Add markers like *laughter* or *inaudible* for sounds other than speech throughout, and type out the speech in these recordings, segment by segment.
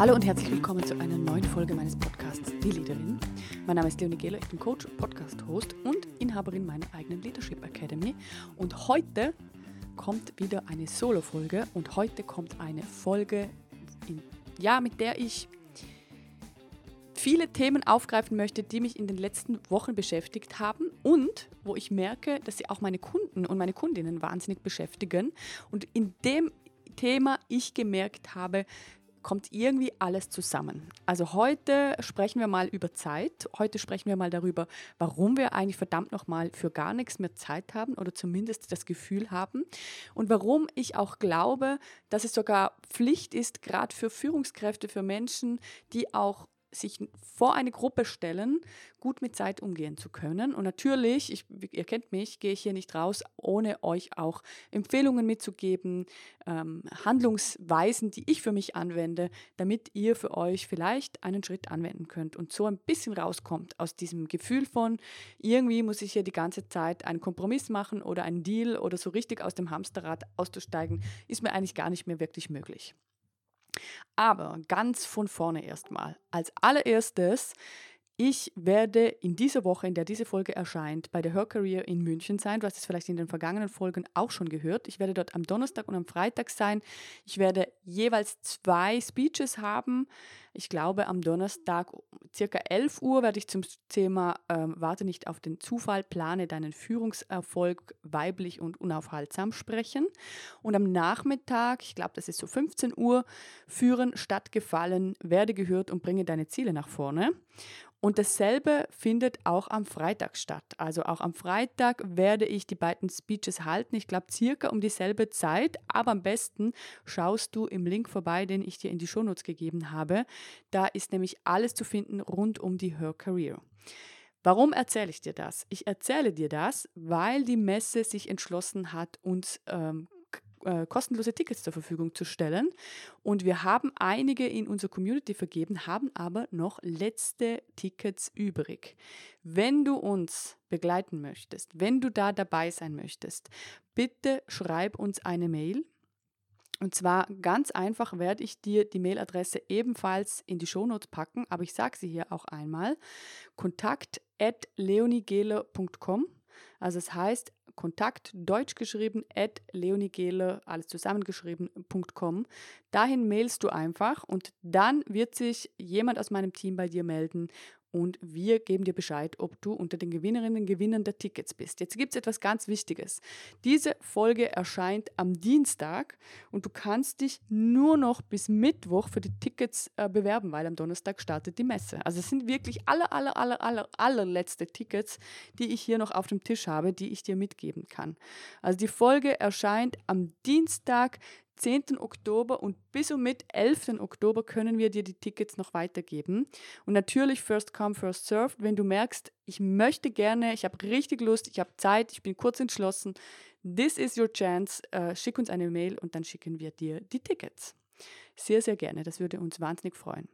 Hallo und herzlich willkommen zu einer neuen Folge meines Podcasts Die Leaderin. Mein Name ist Leonie Gehler, ich bin Coach, Podcast-Host und Inhaberin meiner eigenen Leadership Academy. Und heute kommt wieder eine Solo-Folge und heute kommt eine Folge, in, ja, mit der ich viele Themen aufgreifen möchte, die mich in den letzten Wochen beschäftigt haben und wo ich merke, dass sie auch meine Kunden und meine Kundinnen wahnsinnig beschäftigen. Und in dem Thema ich gemerkt habe, kommt irgendwie alles zusammen. Also heute sprechen wir mal über Zeit. Heute sprechen wir mal darüber, warum wir eigentlich verdammt nochmal für gar nichts mehr Zeit haben oder zumindest das Gefühl haben. Und warum ich auch glaube, dass es sogar Pflicht ist, gerade für Führungskräfte, für Menschen, die auch sich vor eine Gruppe stellen, gut mit Zeit umgehen zu können. Und natürlich, ich, ihr kennt mich, gehe ich hier nicht raus, ohne euch auch Empfehlungen mitzugeben, ähm, Handlungsweisen, die ich für mich anwende, damit ihr für euch vielleicht einen Schritt anwenden könnt und so ein bisschen rauskommt aus diesem Gefühl von, irgendwie muss ich hier die ganze Zeit einen Kompromiss machen oder einen Deal oder so richtig aus dem Hamsterrad auszusteigen, ist mir eigentlich gar nicht mehr wirklich möglich. Aber ganz von vorne erstmal. Als allererstes, ich werde in dieser Woche, in der diese Folge erscheint, bei der Her in München sein. Du hast es vielleicht in den vergangenen Folgen auch schon gehört. Ich werde dort am Donnerstag und am Freitag sein. Ich werde jeweils zwei Speeches haben. Ich glaube, am Donnerstag circa 11 Uhr werde ich zum Thema ähm, Warte nicht auf den Zufall, plane deinen Führungserfolg weiblich und unaufhaltsam sprechen. Und am Nachmittag, ich glaube, das ist so 15 Uhr, führen statt gefallen, werde gehört und bringe deine Ziele nach vorne. Und dasselbe findet auch am Freitag statt. Also auch am Freitag werde ich die beiden Speeches halten. Ich glaube circa um dieselbe Zeit, aber am besten schaust du im Link vorbei, den ich dir in die Shownotes gegeben habe. Da ist nämlich alles zu finden rund um die Her Career. Warum erzähle ich dir das? Ich erzähle dir das, weil die Messe sich entschlossen hat, uns ähm, äh, kostenlose Tickets zur Verfügung zu stellen. Und wir haben einige in unserer Community vergeben, haben aber noch letzte Tickets übrig. Wenn du uns begleiten möchtest, wenn du da dabei sein möchtest, bitte schreib uns eine Mail. Und zwar ganz einfach werde ich dir die Mailadresse ebenfalls in die Shownotes packen, aber ich sage sie hier auch einmal. Kontakt at leonigele.com. Also es heißt Kontakt deutsch geschrieben at leonigele, alles zusammengeschrieben.com. Dahin mailst du einfach und dann wird sich jemand aus meinem Team bei dir melden und wir geben dir Bescheid, ob du unter den Gewinnerinnen und Gewinnern der Tickets bist. Jetzt gibt es etwas ganz Wichtiges. Diese Folge erscheint am Dienstag und du kannst dich nur noch bis Mittwoch für die Tickets äh, bewerben, weil am Donnerstag startet die Messe. Also es sind wirklich alle, alle, alle, alle, allerletzte Tickets, die ich hier noch auf dem Tisch habe, die ich dir mitgeben kann. Also die Folge erscheint am Dienstag, 10. Oktober und bis und mit 11. Oktober können wir dir die Tickets noch weitergeben. Und natürlich First Come, First Served. Wenn du merkst, ich möchte gerne, ich habe richtig Lust, ich habe Zeit, ich bin kurz entschlossen, this is your chance, äh, schick uns eine Mail und dann schicken wir dir die Tickets. Sehr, sehr gerne, das würde uns wahnsinnig freuen.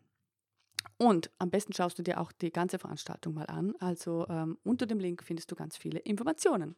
Und am besten schaust du dir auch die ganze Veranstaltung mal an. Also ähm, unter dem Link findest du ganz viele Informationen.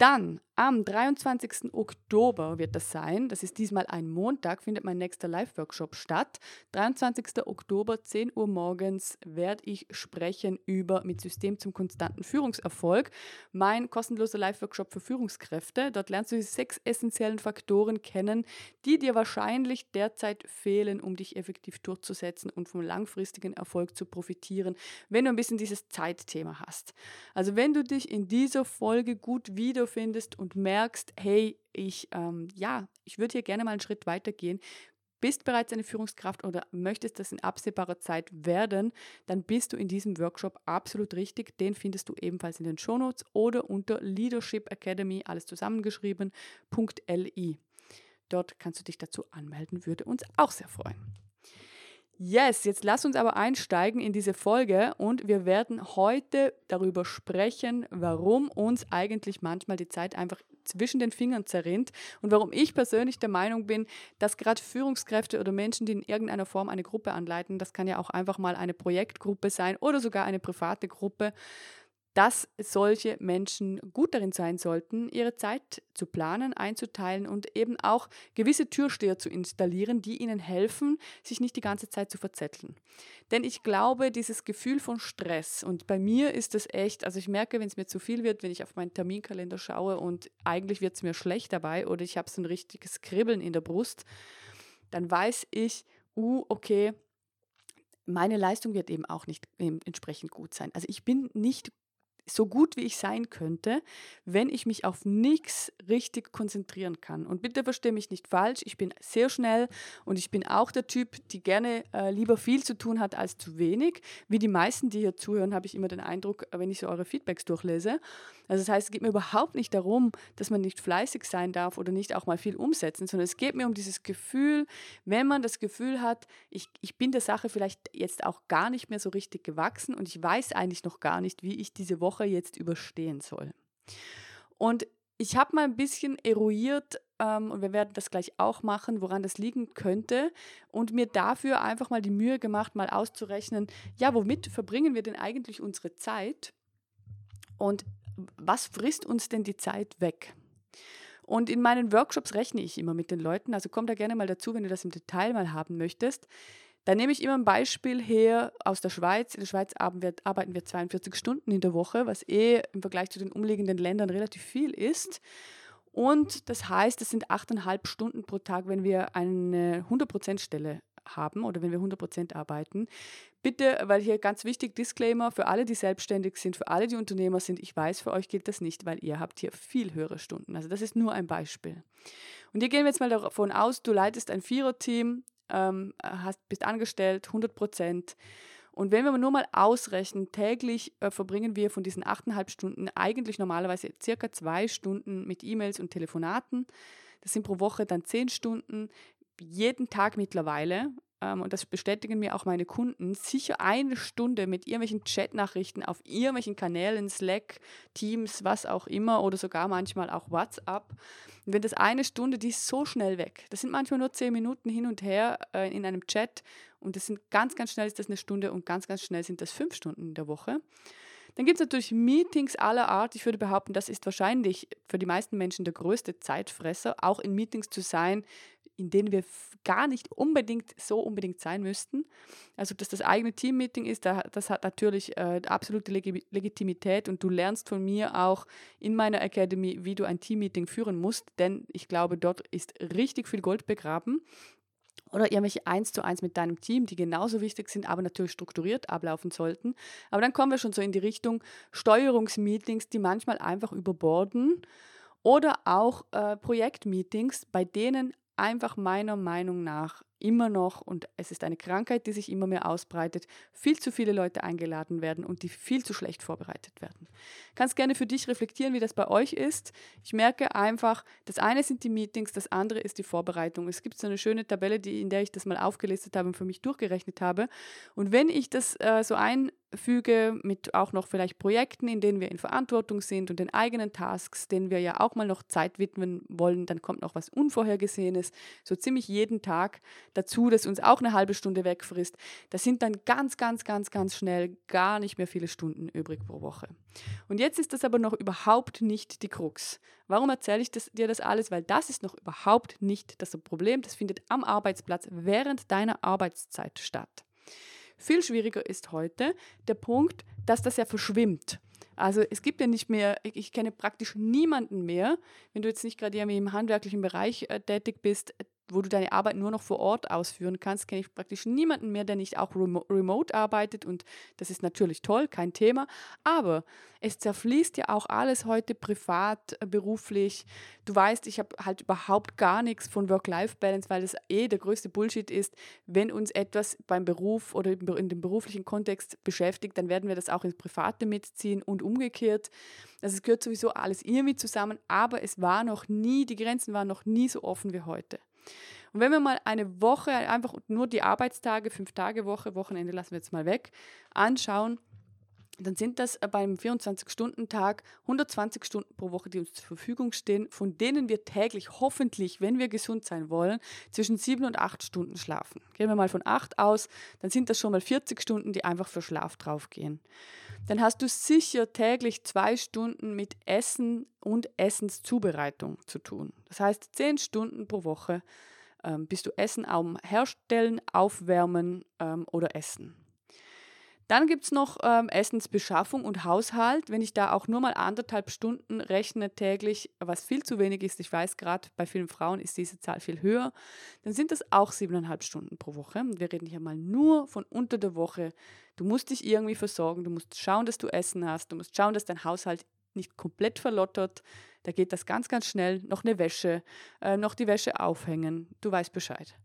Dann am 23. Oktober wird das sein. Das ist diesmal ein Montag, findet mein nächster Live-Workshop statt. 23. Oktober, 10 Uhr morgens, werde ich sprechen über mit System zum konstanten Führungserfolg. Mein kostenloser Live-Workshop für Führungskräfte. Dort lernst du die sechs essentiellen Faktoren kennen, die dir wahrscheinlich derzeit fehlen, um dich effektiv durchzusetzen und vom langfristigen Erfolg zu profitieren, wenn du ein bisschen dieses Zeitthema hast. Also wenn du dich in dieser Folge gut wieder findest und merkst, hey, ich, ähm, ja, ich würde hier gerne mal einen Schritt weitergehen, bist bereits eine Führungskraft oder möchtest das in absehbarer Zeit werden, dann bist du in diesem Workshop absolut richtig. Den findest du ebenfalls in den Shownotes oder unter Leadership Academy, alles zusammengeschrieben.li. Dort kannst du dich dazu anmelden, würde uns auch sehr freuen. Yes, jetzt lass uns aber einsteigen in diese Folge und wir werden heute darüber sprechen, warum uns eigentlich manchmal die Zeit einfach zwischen den Fingern zerrinnt und warum ich persönlich der Meinung bin, dass gerade Führungskräfte oder Menschen, die in irgendeiner Form eine Gruppe anleiten, das kann ja auch einfach mal eine Projektgruppe sein oder sogar eine private Gruppe, dass solche Menschen gut darin sein sollten, ihre Zeit zu planen, einzuteilen und eben auch gewisse Türsteher zu installieren, die ihnen helfen, sich nicht die ganze Zeit zu verzetteln. Denn ich glaube, dieses Gefühl von Stress, und bei mir ist es echt, also ich merke, wenn es mir zu viel wird, wenn ich auf meinen Terminkalender schaue und eigentlich wird es mir schlecht dabei oder ich habe so ein richtiges Kribbeln in der Brust, dann weiß ich, uh, okay, meine Leistung wird eben auch nicht entsprechend gut sein. Also ich bin nicht so gut wie ich sein könnte, wenn ich mich auf nichts richtig konzentrieren kann. Und bitte verstehe mich nicht falsch, ich bin sehr schnell und ich bin auch der Typ, die gerne äh, lieber viel zu tun hat als zu wenig. Wie die meisten, die hier zuhören, habe ich immer den Eindruck, wenn ich so eure Feedbacks durchlese. Also das heißt, es geht mir überhaupt nicht darum, dass man nicht fleißig sein darf oder nicht auch mal viel umsetzen, sondern es geht mir um dieses Gefühl, wenn man das Gefühl hat, ich, ich bin der Sache vielleicht jetzt auch gar nicht mehr so richtig gewachsen und ich weiß eigentlich noch gar nicht, wie ich diese Woche Woche jetzt überstehen soll. Und ich habe mal ein bisschen eruiert, ähm, und wir werden das gleich auch machen, woran das liegen könnte, und mir dafür einfach mal die Mühe gemacht, mal auszurechnen, ja, womit verbringen wir denn eigentlich unsere Zeit und was frisst uns denn die Zeit weg? Und in meinen Workshops rechne ich immer mit den Leuten, also komm da gerne mal dazu, wenn du das im Detail mal haben möchtest. Da nehme ich immer ein Beispiel her aus der Schweiz. In der Schweiz arbeiten wir 42 Stunden in der Woche, was eh im Vergleich zu den umliegenden Ländern relativ viel ist. Und das heißt, es sind 8,5 Stunden pro Tag, wenn wir eine 100%-Stelle haben oder wenn wir 100% arbeiten. Bitte, weil hier ganz wichtig, Disclaimer für alle, die selbstständig sind, für alle, die Unternehmer sind, ich weiß, für euch gilt das nicht, weil ihr habt hier viel höhere Stunden. Also das ist nur ein Beispiel. Und hier gehen wir jetzt mal davon aus, du leitest ein Viererteam, ähm, hast, bist angestellt, 100 Prozent. Und wenn wir nur mal ausrechnen, täglich äh, verbringen wir von diesen 8,5 Stunden eigentlich normalerweise circa zwei Stunden mit E-Mails und Telefonaten. Das sind pro Woche dann zehn Stunden. Jeden Tag mittlerweile ähm, und das bestätigen mir auch meine Kunden, sicher eine Stunde mit irgendwelchen Chatnachrichten auf irgendwelchen Kanälen, Slack, Teams, was auch immer oder sogar manchmal auch WhatsApp. Und wenn das eine Stunde, die ist so schnell weg. Das sind manchmal nur zehn Minuten hin und her äh, in einem Chat und das sind ganz, ganz schnell ist das eine Stunde und ganz, ganz schnell sind das fünf Stunden in der Woche. Dann gibt es natürlich Meetings aller Art. Ich würde behaupten, das ist wahrscheinlich für die meisten Menschen der größte Zeitfresser, auch in Meetings zu sein, in denen wir gar nicht unbedingt so unbedingt sein müssten. Also, dass das eigene Teammeeting ist, das hat natürlich äh, absolute Legitimität und du lernst von mir auch in meiner Academy, wie du ein Teammeeting führen musst, denn ich glaube, dort ist richtig viel Gold begraben oder irgendwelche eins zu eins mit deinem Team, die genauso wichtig sind, aber natürlich strukturiert ablaufen sollten. Aber dann kommen wir schon so in die Richtung Steuerungsmeetings, die manchmal einfach überborden oder auch äh, Projektmeetings, bei denen einfach meiner Meinung nach immer noch, und es ist eine Krankheit, die sich immer mehr ausbreitet, viel zu viele Leute eingeladen werden und die viel zu schlecht vorbereitet werden. Kannst gerne für dich reflektieren, wie das bei euch ist. Ich merke einfach, das eine sind die Meetings, das andere ist die Vorbereitung. Es gibt so eine schöne Tabelle, die, in der ich das mal aufgelistet habe und für mich durchgerechnet habe. Und wenn ich das äh, so ein füge mit auch noch vielleicht Projekten, in denen wir in Verantwortung sind und den eigenen Tasks, denen wir ja auch mal noch Zeit widmen wollen, dann kommt noch was Unvorhergesehenes, so ziemlich jeden Tag dazu, das uns auch eine halbe Stunde wegfrisst. Das sind dann ganz, ganz, ganz, ganz schnell gar nicht mehr viele Stunden übrig pro Woche. Und jetzt ist das aber noch überhaupt nicht die Krux. Warum erzähle ich das, dir das alles? Weil das ist noch überhaupt nicht das Problem. Das findet am Arbeitsplatz während deiner Arbeitszeit statt. Viel schwieriger ist heute der Punkt, dass das ja verschwimmt. Also es gibt ja nicht mehr, ich kenne praktisch niemanden mehr, wenn du jetzt nicht gerade im handwerklichen Bereich äh, tätig bist, wo du deine Arbeit nur noch vor Ort ausführen kannst, kenne ich praktisch niemanden mehr, der nicht auch remo remote arbeitet und das ist natürlich toll, kein Thema, aber es zerfließt ja auch alles heute privat, äh, beruflich. Du weißt, ich habe halt überhaupt gar nichts von Work-Life-Balance, weil das eh der größte Bullshit ist. Wenn uns etwas beim Beruf oder in dem beruflichen Kontext beschäftigt, dann werden wir das auch ins Private mitziehen und umgekehrt. Also es gehört sowieso alles irgendwie zusammen, aber es war noch nie, die Grenzen waren noch nie so offen wie heute. Und wenn wir mal eine Woche, einfach nur die Arbeitstage, fünf Tage Woche, Wochenende lassen wir jetzt mal weg, anschauen, dann sind das äh, beim 24-Stunden-Tag 120 Stunden pro Woche, die uns zur Verfügung stehen, von denen wir täglich hoffentlich, wenn wir gesund sein wollen, zwischen sieben und acht Stunden schlafen. Gehen wir mal von acht aus, dann sind das schon mal 40 Stunden, die einfach für Schlaf draufgehen. Dann hast du sicher täglich zwei Stunden mit Essen und Essenszubereitung zu tun. Das heißt, zehn Stunden pro Woche ähm, bist du Essen am Herstellen, Aufwärmen ähm, oder Essen. Dann gibt es noch ähm, Essensbeschaffung und Haushalt. Wenn ich da auch nur mal anderthalb Stunden rechne täglich, was viel zu wenig ist, ich weiß gerade, bei vielen Frauen ist diese Zahl viel höher, dann sind das auch siebeneinhalb Stunden pro Woche. Wir reden hier mal nur von unter der Woche. Du musst dich irgendwie versorgen, du musst schauen, dass du Essen hast, du musst schauen, dass dein Haushalt nicht komplett verlottert. Da geht das ganz, ganz schnell. Noch eine Wäsche, äh, noch die Wäsche aufhängen. Du weißt Bescheid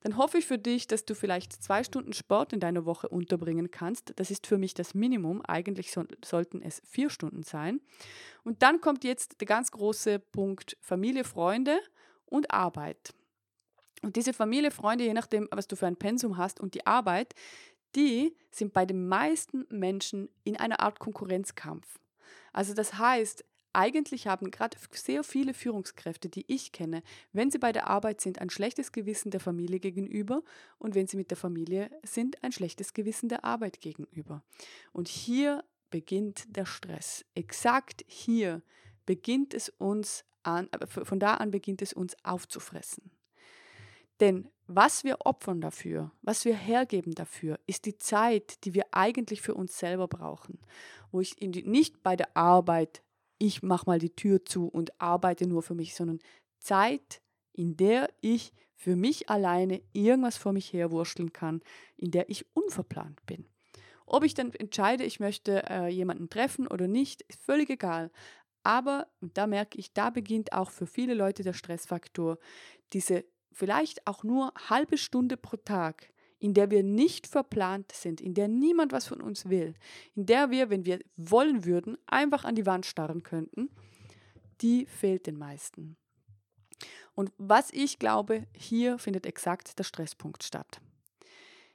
dann hoffe ich für dich, dass du vielleicht zwei Stunden Sport in deiner Woche unterbringen kannst. Das ist für mich das Minimum. Eigentlich so, sollten es vier Stunden sein. Und dann kommt jetzt der ganz große Punkt Familie, Freunde und Arbeit. Und diese Familie, Freunde, je nachdem, was du für ein Pensum hast und die Arbeit, die sind bei den meisten Menschen in einer Art Konkurrenzkampf. Also das heißt, eigentlich haben gerade sehr viele Führungskräfte, die ich kenne, wenn sie bei der Arbeit sind, ein schlechtes Gewissen der Familie gegenüber und wenn sie mit der Familie sind, ein schlechtes Gewissen der Arbeit gegenüber. Und hier beginnt der Stress. Exakt hier beginnt es uns an, von da an beginnt es uns aufzufressen. Denn was wir opfern dafür, was wir hergeben dafür, ist die Zeit, die wir eigentlich für uns selber brauchen. Wo ich nicht bei der Arbeit ich mache mal die Tür zu und arbeite nur für mich, sondern Zeit, in der ich für mich alleine irgendwas vor mich herwurschteln kann, in der ich unverplant bin. Ob ich dann entscheide, ich möchte äh, jemanden treffen oder nicht, ist völlig egal. Aber, da merke ich, da beginnt auch für viele Leute der Stressfaktor, diese vielleicht auch nur halbe Stunde pro Tag, in der wir nicht verplant sind, in der niemand was von uns will, in der wir, wenn wir wollen würden, einfach an die Wand starren könnten, die fehlt den meisten. Und was ich glaube, hier findet exakt der Stresspunkt statt.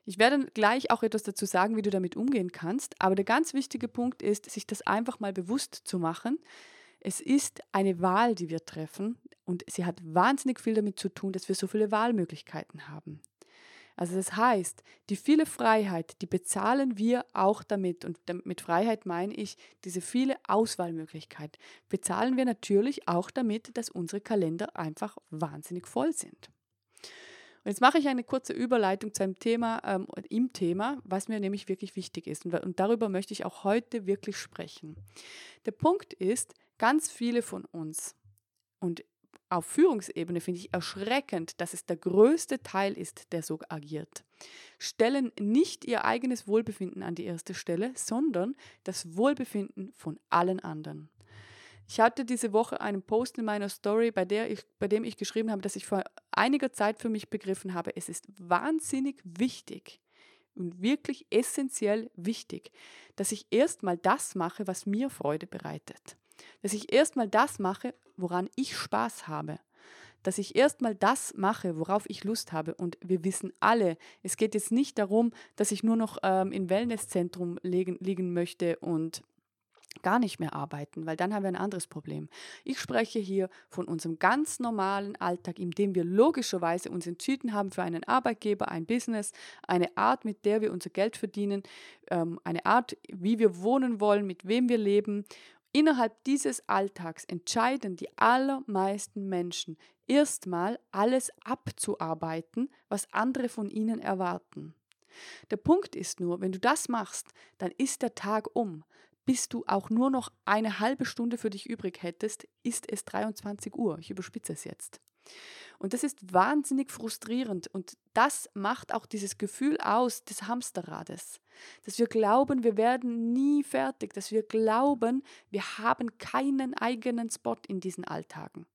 Ich werde gleich auch etwas dazu sagen, wie du damit umgehen kannst, aber der ganz wichtige Punkt ist, sich das einfach mal bewusst zu machen. Es ist eine Wahl, die wir treffen und sie hat wahnsinnig viel damit zu tun, dass wir so viele Wahlmöglichkeiten haben. Also das heißt, die viele Freiheit, die bezahlen wir auch damit. Und mit Freiheit meine ich diese viele Auswahlmöglichkeit. Bezahlen wir natürlich auch damit, dass unsere Kalender einfach wahnsinnig voll sind. Und jetzt mache ich eine kurze Überleitung zu einem Thema, ähm, im Thema, was mir nämlich wirklich wichtig ist. Und, und darüber möchte ich auch heute wirklich sprechen. Der Punkt ist, ganz viele von uns, und auf Führungsebene finde ich erschreckend, dass es der größte Teil ist, der so agiert. Stellen nicht ihr eigenes Wohlbefinden an die erste Stelle, sondern das Wohlbefinden von allen anderen. Ich hatte diese Woche einen Post in meiner Story, bei, der ich, bei dem ich geschrieben habe, dass ich vor einiger Zeit für mich begriffen habe, es ist wahnsinnig wichtig und wirklich essentiell wichtig, dass ich erstmal das mache, was mir Freude bereitet. Dass ich erstmal das mache, woran ich Spaß habe. Dass ich erstmal das mache, worauf ich Lust habe. Und wir wissen alle, es geht jetzt nicht darum, dass ich nur noch ähm, im Wellnesszentrum liegen, liegen möchte und gar nicht mehr arbeiten, weil dann haben wir ein anderes Problem. Ich spreche hier von unserem ganz normalen Alltag, in dem wir logischerweise uns entschieden haben für einen Arbeitgeber, ein Business, eine Art, mit der wir unser Geld verdienen, ähm, eine Art, wie wir wohnen wollen, mit wem wir leben Innerhalb dieses Alltags entscheiden die allermeisten Menschen erstmal alles abzuarbeiten, was andere von ihnen erwarten. Der Punkt ist nur, wenn du das machst, dann ist der Tag um. Bis du auch nur noch eine halbe Stunde für dich übrig hättest, ist es 23 Uhr. Ich überspitze es jetzt. Und das ist wahnsinnig frustrierend und das macht auch dieses Gefühl aus des Hamsterrades, dass wir glauben, wir werden nie fertig, dass wir glauben, wir haben keinen eigenen Spot in diesen Alltagen.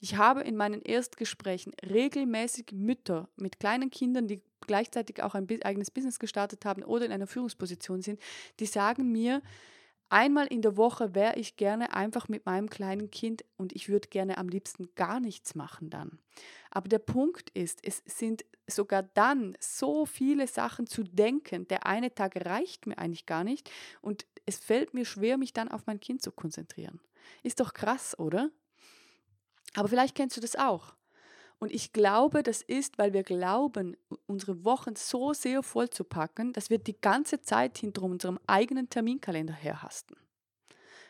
Ich habe in meinen Erstgesprächen regelmäßig Mütter mit kleinen Kindern, die gleichzeitig auch ein eigenes Business gestartet haben oder in einer Führungsposition sind, die sagen mir, Einmal in der Woche wäre ich gerne einfach mit meinem kleinen Kind und ich würde gerne am liebsten gar nichts machen dann. Aber der Punkt ist, es sind sogar dann so viele Sachen zu denken. Der eine Tag reicht mir eigentlich gar nicht und es fällt mir schwer, mich dann auf mein Kind zu konzentrieren. Ist doch krass, oder? Aber vielleicht kennst du das auch. Und ich glaube, das ist, weil wir glauben, unsere Wochen so sehr voll zu packen, dass wir die ganze Zeit hinter unserem eigenen Terminkalender herhasten.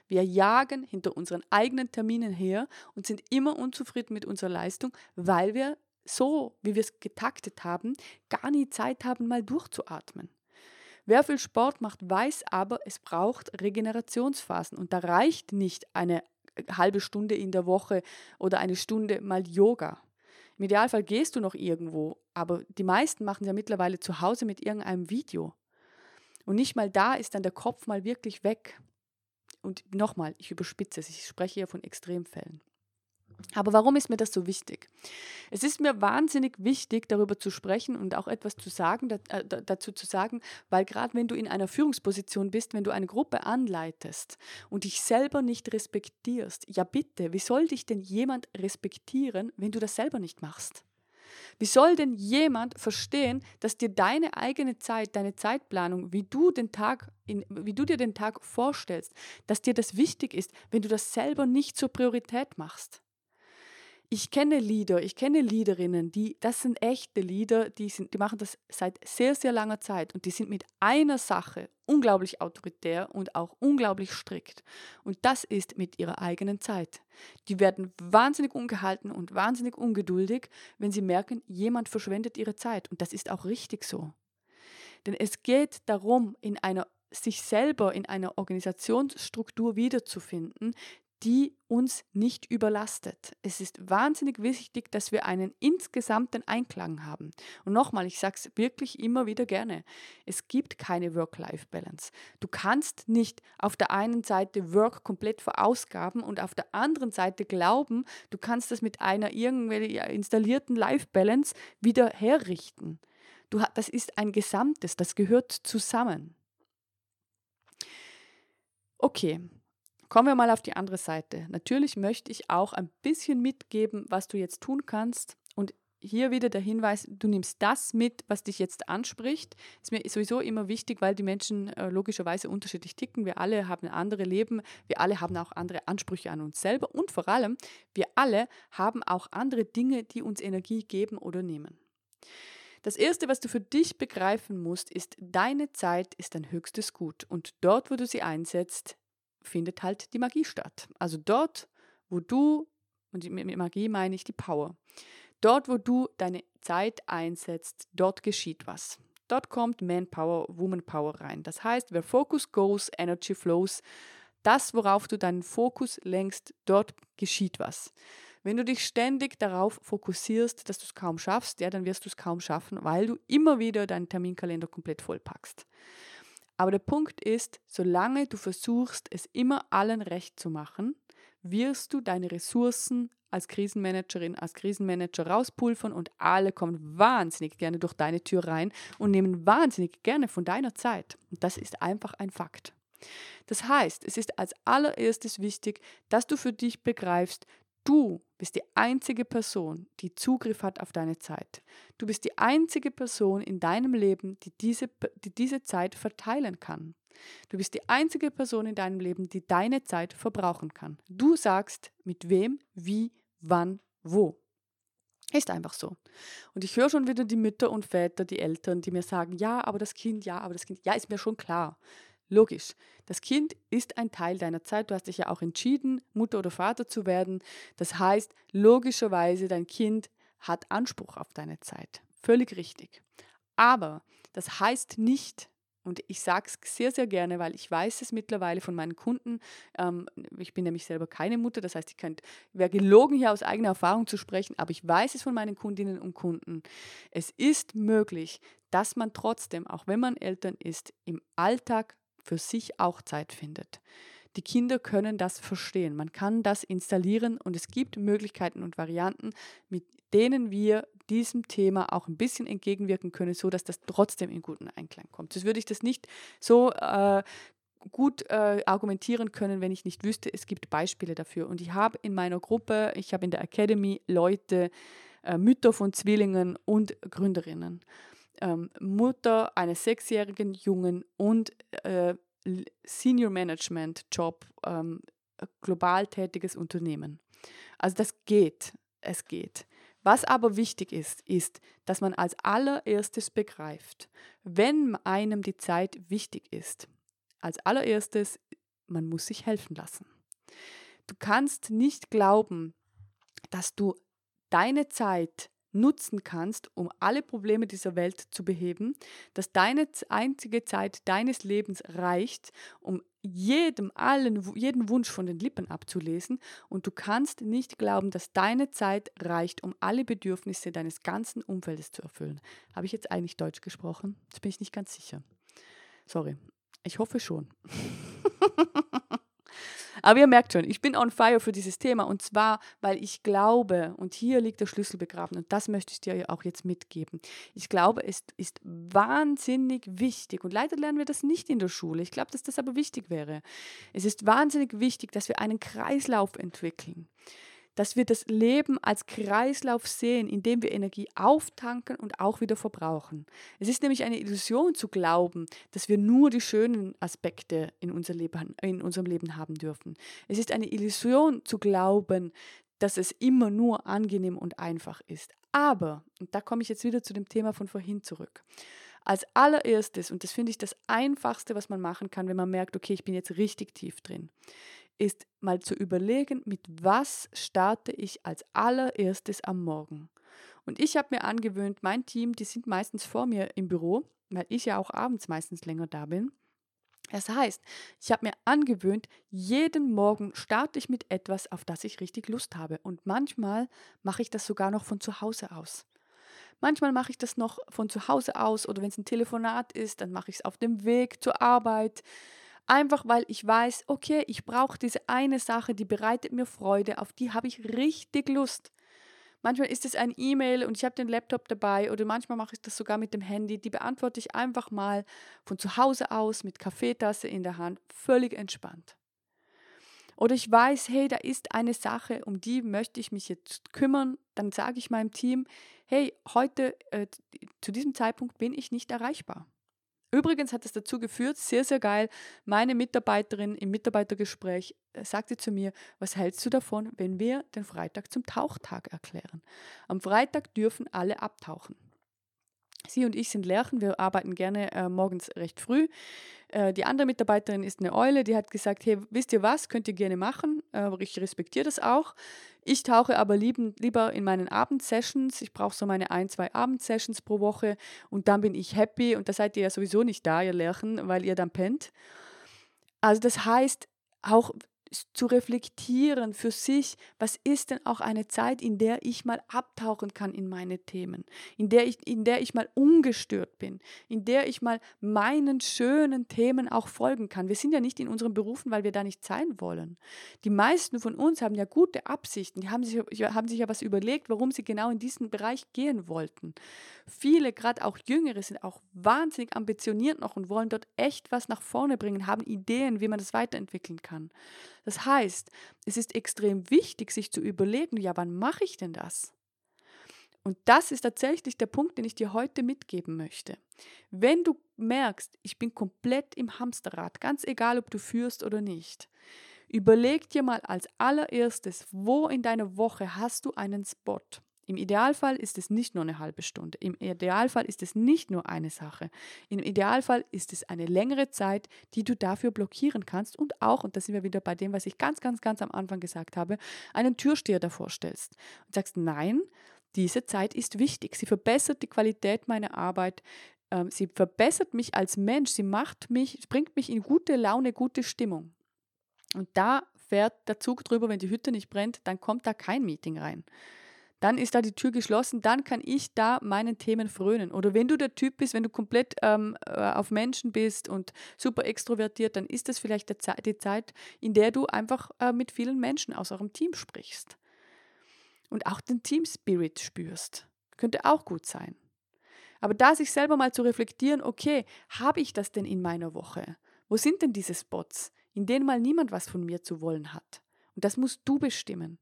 Wir jagen hinter unseren eigenen Terminen her und sind immer unzufrieden mit unserer Leistung, weil wir so, wie wir es getaktet haben, gar nie Zeit haben, mal durchzuatmen. Wer viel Sport macht, weiß aber, es braucht Regenerationsphasen und da reicht nicht eine halbe Stunde in der Woche oder eine Stunde mal Yoga. Im Idealfall gehst du noch irgendwo, aber die meisten machen es ja mittlerweile zu Hause mit irgendeinem Video. Und nicht mal da ist dann der Kopf mal wirklich weg. Und nochmal, ich überspitze es, ich spreche hier von Extremfällen. Aber warum ist mir das so wichtig? Es ist mir wahnsinnig wichtig, darüber zu sprechen und auch etwas zu sagen, äh, dazu zu sagen, weil gerade wenn du in einer Führungsposition bist, wenn du eine Gruppe anleitest und dich selber nicht respektierst, ja bitte, wie soll dich denn jemand respektieren, wenn du das selber nicht machst? Wie soll denn jemand verstehen, dass dir deine eigene Zeit, deine Zeitplanung, wie du den Tag, in, wie du dir den Tag vorstellst, dass dir das wichtig ist, wenn du das selber nicht zur Priorität machst? Ich kenne Lieder, ich kenne Liederinnen, die, das sind echte Lieder, die, sind, die machen das seit sehr, sehr langer Zeit und die sind mit einer Sache unglaublich autoritär und auch unglaublich strikt. Und das ist mit ihrer eigenen Zeit. Die werden wahnsinnig ungehalten und wahnsinnig ungeduldig, wenn sie merken, jemand verschwendet ihre Zeit. Und das ist auch richtig so. Denn es geht darum, in einer sich selber in einer Organisationsstruktur wiederzufinden, die uns nicht überlastet. Es ist wahnsinnig wichtig, dass wir einen insgesamten Einklang haben. Und nochmal, ich sage es wirklich immer wieder gerne, es gibt keine Work-Life-Balance. Du kannst nicht auf der einen Seite Work komplett verausgaben und auf der anderen Seite glauben, du kannst das mit einer irgendwie installierten Life-Balance wieder herrichten. Du, das ist ein Gesamtes, das gehört zusammen. Okay, Kommen wir mal auf die andere Seite. Natürlich möchte ich auch ein bisschen mitgeben, was du jetzt tun kannst. Und hier wieder der Hinweis, du nimmst das mit, was dich jetzt anspricht. Ist mir sowieso immer wichtig, weil die Menschen äh, logischerweise unterschiedlich ticken. Wir alle haben andere Leben, wir alle haben auch andere Ansprüche an uns selber und vor allem, wir alle haben auch andere Dinge, die uns Energie geben oder nehmen. Das Erste, was du für dich begreifen musst, ist, deine Zeit ist dein höchstes Gut und dort, wo du sie einsetzt, findet halt die Magie statt. Also dort, wo du, und mit Magie meine ich die Power, dort, wo du deine Zeit einsetzt, dort geschieht was. Dort kommt Manpower, Womanpower rein. Das heißt, where focus goes, energy flows. Das, worauf du deinen Fokus lenkst, dort geschieht was. Wenn du dich ständig darauf fokussierst, dass du es kaum schaffst, ja, dann wirst du es kaum schaffen, weil du immer wieder deinen Terminkalender komplett vollpackst. Aber der Punkt ist, solange du versuchst, es immer allen recht zu machen, wirst du deine Ressourcen als Krisenmanagerin, als Krisenmanager rauspulvern und alle kommen wahnsinnig gerne durch deine Tür rein und nehmen wahnsinnig gerne von deiner Zeit. Und das ist einfach ein Fakt. Das heißt, es ist als allererstes wichtig, dass du für dich begreifst, Du bist die einzige Person, die Zugriff hat auf deine Zeit. Du bist die einzige Person in deinem Leben, die diese, die diese Zeit verteilen kann. Du bist die einzige Person in deinem Leben, die deine Zeit verbrauchen kann. Du sagst, mit wem, wie, wann, wo. Ist einfach so. Und ich höre schon wieder die Mütter und Väter, die Eltern, die mir sagen, ja, aber das Kind, ja, aber das Kind, ja, ist mir schon klar. Logisch. Das Kind ist ein Teil deiner Zeit. Du hast dich ja auch entschieden, Mutter oder Vater zu werden. Das heißt, logischerweise, dein Kind hat Anspruch auf deine Zeit. Völlig richtig. Aber das heißt nicht, und ich sage es sehr, sehr gerne, weil ich weiß es mittlerweile von meinen Kunden. Ähm, ich bin nämlich selber keine Mutter, das heißt, ich wäre gelogen, hier aus eigener Erfahrung zu sprechen, aber ich weiß es von meinen Kundinnen und Kunden. Es ist möglich, dass man trotzdem, auch wenn man Eltern ist, im Alltag für sich auch Zeit findet. Die Kinder können das verstehen. Man kann das installieren und es gibt Möglichkeiten und Varianten, mit denen wir diesem Thema auch ein bisschen entgegenwirken können, so dass das trotzdem in guten Einklang kommt. Das würde ich das nicht so äh, gut äh, argumentieren können, wenn ich nicht wüsste, es gibt Beispiele dafür. Und ich habe in meiner Gruppe, ich habe in der Academy Leute, äh, Mütter von Zwillingen und Gründerinnen. Ähm, Mutter eines sechsjährigen Jungen und äh, Senior Management Job, ähm, global tätiges Unternehmen. Also das geht, es geht. Was aber wichtig ist, ist, dass man als allererstes begreift, wenn einem die Zeit wichtig ist, als allererstes, man muss sich helfen lassen. Du kannst nicht glauben, dass du deine Zeit nutzen kannst, um alle Probleme dieser Welt zu beheben, dass deine einzige Zeit deines Lebens reicht, um jedem, allen, jeden Wunsch von den Lippen abzulesen und du kannst nicht glauben, dass deine Zeit reicht, um alle Bedürfnisse deines ganzen Umfeldes zu erfüllen. Habe ich jetzt eigentlich Deutsch gesprochen? Das bin ich nicht ganz sicher. Sorry. Ich hoffe schon. *laughs* Aber ihr merkt schon, ich bin on fire für dieses Thema und zwar, weil ich glaube, und hier liegt der Schlüssel begraben und das möchte ich dir auch jetzt mitgeben. Ich glaube, es ist wahnsinnig wichtig und leider lernen wir das nicht in der Schule. Ich glaube, dass das aber wichtig wäre. Es ist wahnsinnig wichtig, dass wir einen Kreislauf entwickeln dass wir das Leben als Kreislauf sehen, in dem wir Energie auftanken und auch wieder verbrauchen. Es ist nämlich eine Illusion zu glauben, dass wir nur die schönen Aspekte in, unser Leben, in unserem Leben haben dürfen. Es ist eine Illusion zu glauben, dass es immer nur angenehm und einfach ist. Aber, und da komme ich jetzt wieder zu dem Thema von vorhin zurück, als allererstes, und das finde ich das Einfachste, was man machen kann, wenn man merkt, okay, ich bin jetzt richtig tief drin, ist mal zu überlegen, mit was starte ich als allererstes am Morgen. Und ich habe mir angewöhnt, mein Team, die sind meistens vor mir im Büro, weil ich ja auch abends meistens länger da bin. Das heißt, ich habe mir angewöhnt, jeden Morgen starte ich mit etwas, auf das ich richtig Lust habe. Und manchmal mache ich das sogar noch von zu Hause aus. Manchmal mache ich das noch von zu Hause aus oder wenn es ein Telefonat ist, dann mache ich es auf dem Weg zur Arbeit. Einfach weil ich weiß, okay, ich brauche diese eine Sache, die bereitet mir Freude, auf die habe ich richtig Lust. Manchmal ist es ein E-Mail und ich habe den Laptop dabei oder manchmal mache ich das sogar mit dem Handy. Die beantworte ich einfach mal von zu Hause aus mit Kaffeetasse in der Hand, völlig entspannt. Oder ich weiß, hey, da ist eine Sache, um die möchte ich mich jetzt kümmern. Dann sage ich meinem Team, hey, heute äh, zu diesem Zeitpunkt bin ich nicht erreichbar. Übrigens hat es dazu geführt, sehr, sehr geil, meine Mitarbeiterin im Mitarbeitergespräch äh, sagte zu mir, was hältst du davon, wenn wir den Freitag zum Tauchtag erklären? Am Freitag dürfen alle abtauchen. Sie und ich sind Lerchen, wir arbeiten gerne äh, morgens recht früh. Äh, die andere Mitarbeiterin ist eine Eule, die hat gesagt, hey, wisst ihr was, könnt ihr gerne machen, äh, ich respektiere das auch. Ich tauche aber lieben, lieber in meinen Abendsessions, ich brauche so meine ein, zwei Abendsessions pro Woche. Und dann bin ich happy. Und da seid ihr ja sowieso nicht da, ihr Lerchen, weil ihr dann pennt. Also das heißt, auch zu reflektieren für sich, was ist denn auch eine Zeit, in der ich mal abtauchen kann in meine Themen, in der ich, in der ich mal ungestört bin, in der ich mal meinen schönen Themen auch folgen kann. Wir sind ja nicht in unseren Berufen, weil wir da nicht sein wollen. Die meisten von uns haben ja gute Absichten, die haben sich, haben sich ja was überlegt, warum sie genau in diesen Bereich gehen wollten. Viele, gerade auch Jüngere, sind auch wahnsinnig ambitioniert noch und wollen dort echt was nach vorne bringen, haben Ideen, wie man das weiterentwickeln kann. Das heißt, es ist extrem wichtig, sich zu überlegen, ja, wann mache ich denn das? Und das ist tatsächlich der Punkt, den ich dir heute mitgeben möchte. Wenn du merkst, ich bin komplett im Hamsterrad, ganz egal, ob du führst oder nicht, überleg dir mal als allererstes, wo in deiner Woche hast du einen Spot, im Idealfall ist es nicht nur eine halbe Stunde. Im Idealfall ist es nicht nur eine Sache. Im Idealfall ist es eine längere Zeit, die du dafür blockieren kannst und auch, und da sind wir wieder bei dem, was ich ganz, ganz, ganz am Anfang gesagt habe, einen Türsteher davor stellst und sagst, nein, diese Zeit ist wichtig. Sie verbessert die Qualität meiner Arbeit. Ähm, sie verbessert mich als Mensch. Sie macht mich, bringt mich in gute Laune, gute Stimmung. Und da fährt der Zug drüber, wenn die Hütte nicht brennt, dann kommt da kein Meeting rein dann ist da die Tür geschlossen, dann kann ich da meinen Themen frönen. Oder wenn du der Typ bist, wenn du komplett ähm, äh, auf Menschen bist und super extrovertiert, dann ist das vielleicht die Zeit, in der du einfach äh, mit vielen Menschen aus eurem Team sprichst. Und auch den Team Spirit spürst. Könnte auch gut sein. Aber da sich selber mal zu reflektieren, okay, habe ich das denn in meiner Woche? Wo sind denn diese Spots, in denen mal niemand was von mir zu wollen hat? Und das musst du bestimmen.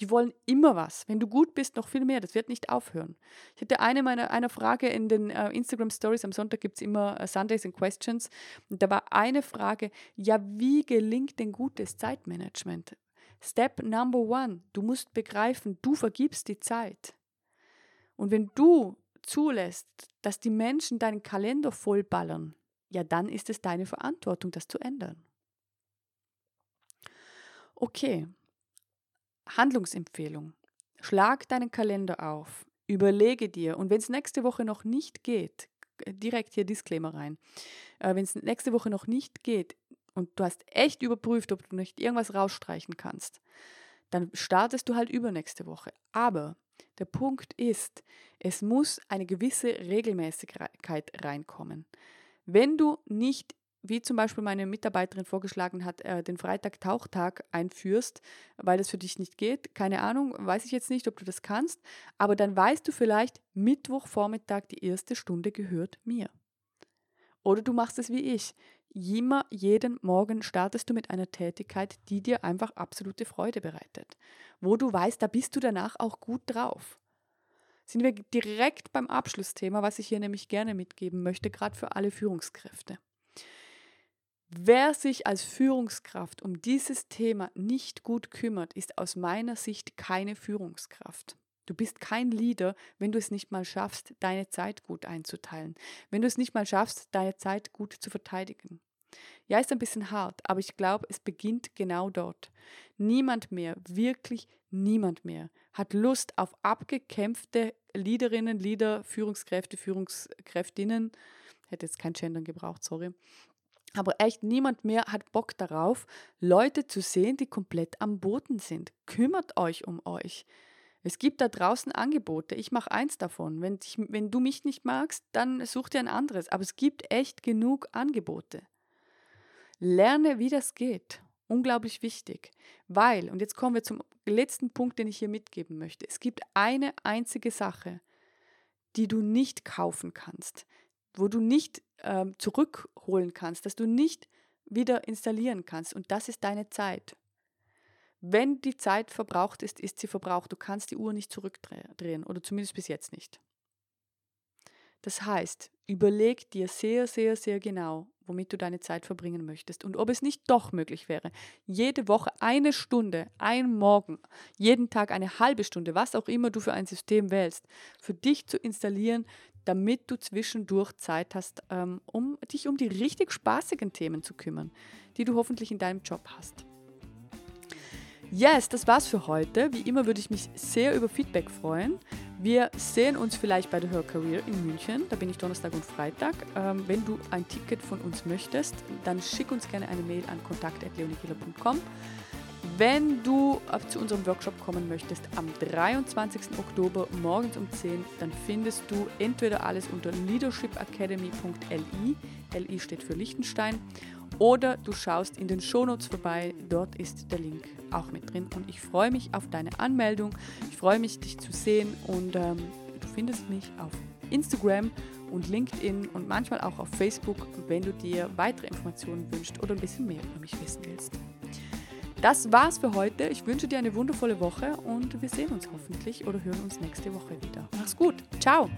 Die wollen immer was. Wenn du gut bist, noch viel mehr. Das wird nicht aufhören. Ich hatte eine meiner einer Frage in den äh, Instagram Stories. Am Sonntag gibt es immer äh, Sundays and Questions. Und da war eine Frage: Ja, wie gelingt denn gutes Zeitmanagement? Step number one: Du musst begreifen, du vergibst die Zeit. Und wenn du zulässt, dass die Menschen deinen Kalender vollballern, ja, dann ist es deine Verantwortung, das zu ändern. Okay, Handlungsempfehlung. Schlag deinen Kalender auf, überlege dir und wenn es nächste Woche noch nicht geht, äh, direkt hier Disclaimer rein, äh, wenn es nächste Woche noch nicht geht und du hast echt überprüft, ob du nicht irgendwas rausstreichen kannst, dann startest du halt übernächste Woche. Aber der Punkt ist, es muss eine gewisse Regelmäßigkeit reinkommen. Wenn du nicht wie zum Beispiel meine Mitarbeiterin vorgeschlagen hat, äh, den Freitag-Tauchtag einführst, weil das für dich nicht geht. Keine Ahnung, weiß ich jetzt nicht, ob du das kannst, aber dann weißt du vielleicht, Mittwochvormittag die erste Stunde gehört mir. Oder du machst es wie ich. Immer jeden Morgen startest du mit einer Tätigkeit, die dir einfach absolute Freude bereitet, wo du weißt, da bist du danach auch gut drauf. Sind wir direkt beim Abschlussthema, was ich hier nämlich gerne mitgeben möchte, gerade für alle Führungskräfte. Wer sich als Führungskraft um dieses Thema nicht gut kümmert, ist aus meiner Sicht keine Führungskraft. Du bist kein Leader, wenn du es nicht mal schaffst, deine Zeit gut einzuteilen, wenn du es nicht mal schaffst, deine Zeit gut zu verteidigen. Ja, ist ein bisschen hart, aber ich glaube, es beginnt genau dort. Niemand mehr, wirklich niemand mehr, hat Lust auf abgekämpfte Leaderinnen, Leader, Führungskräfte, Führungskräftinnen. Hätte jetzt kein Gendern gebraucht, sorry. Aber echt niemand mehr hat Bock darauf, Leute zu sehen, die komplett am Boden sind. Kümmert euch um euch. Es gibt da draußen Angebote. Ich mache eins davon. Wenn, ich, wenn du mich nicht magst, dann such dir ein anderes. Aber es gibt echt genug Angebote. Lerne, wie das geht. Unglaublich wichtig. Weil, und jetzt kommen wir zum letzten Punkt, den ich hier mitgeben möchte. Es gibt eine einzige Sache, die du nicht kaufen kannst, wo du nicht ähm, zurückholen kannst, dass du nicht wieder installieren kannst. Und das ist deine Zeit. Wenn die Zeit verbraucht ist, ist sie verbraucht. Du kannst die Uhr nicht zurückdrehen oder zumindest bis jetzt nicht. Das heißt, überleg dir sehr, sehr, sehr genau, womit du deine Zeit verbringen möchtest und ob es nicht doch möglich wäre, jede Woche eine Stunde, ein Morgen, jeden Tag eine halbe Stunde, was auch immer du für ein System wählst, für dich zu installieren, damit du zwischendurch Zeit hast, ähm, um dich um die richtig spaßigen Themen zu kümmern, die du hoffentlich in deinem Job hast. Yes, das war's für heute. Wie immer würde ich mich sehr über Feedback freuen. Wir sehen uns vielleicht bei der Her Career in München. Da bin ich Donnerstag und Freitag. Ähm, wenn du ein Ticket von uns möchtest, dann schick uns gerne eine Mail an kontakt.leonikiller.com. Wenn du zu unserem Workshop kommen möchtest am 23. Oktober morgens um 10, dann findest du entweder alles unter leadershipacademy.li, LI steht für Liechtenstein, oder du schaust in den Shownotes vorbei, dort ist der Link auch mit drin. Und ich freue mich auf deine Anmeldung, ich freue mich, dich zu sehen und ähm, du findest mich auf Instagram und LinkedIn und manchmal auch auf Facebook, wenn du dir weitere Informationen wünschst oder ein bisschen mehr über mich wissen willst. Das war's für heute. Ich wünsche dir eine wundervolle Woche und wir sehen uns hoffentlich oder hören uns nächste Woche wieder. Mach's gut. Ciao.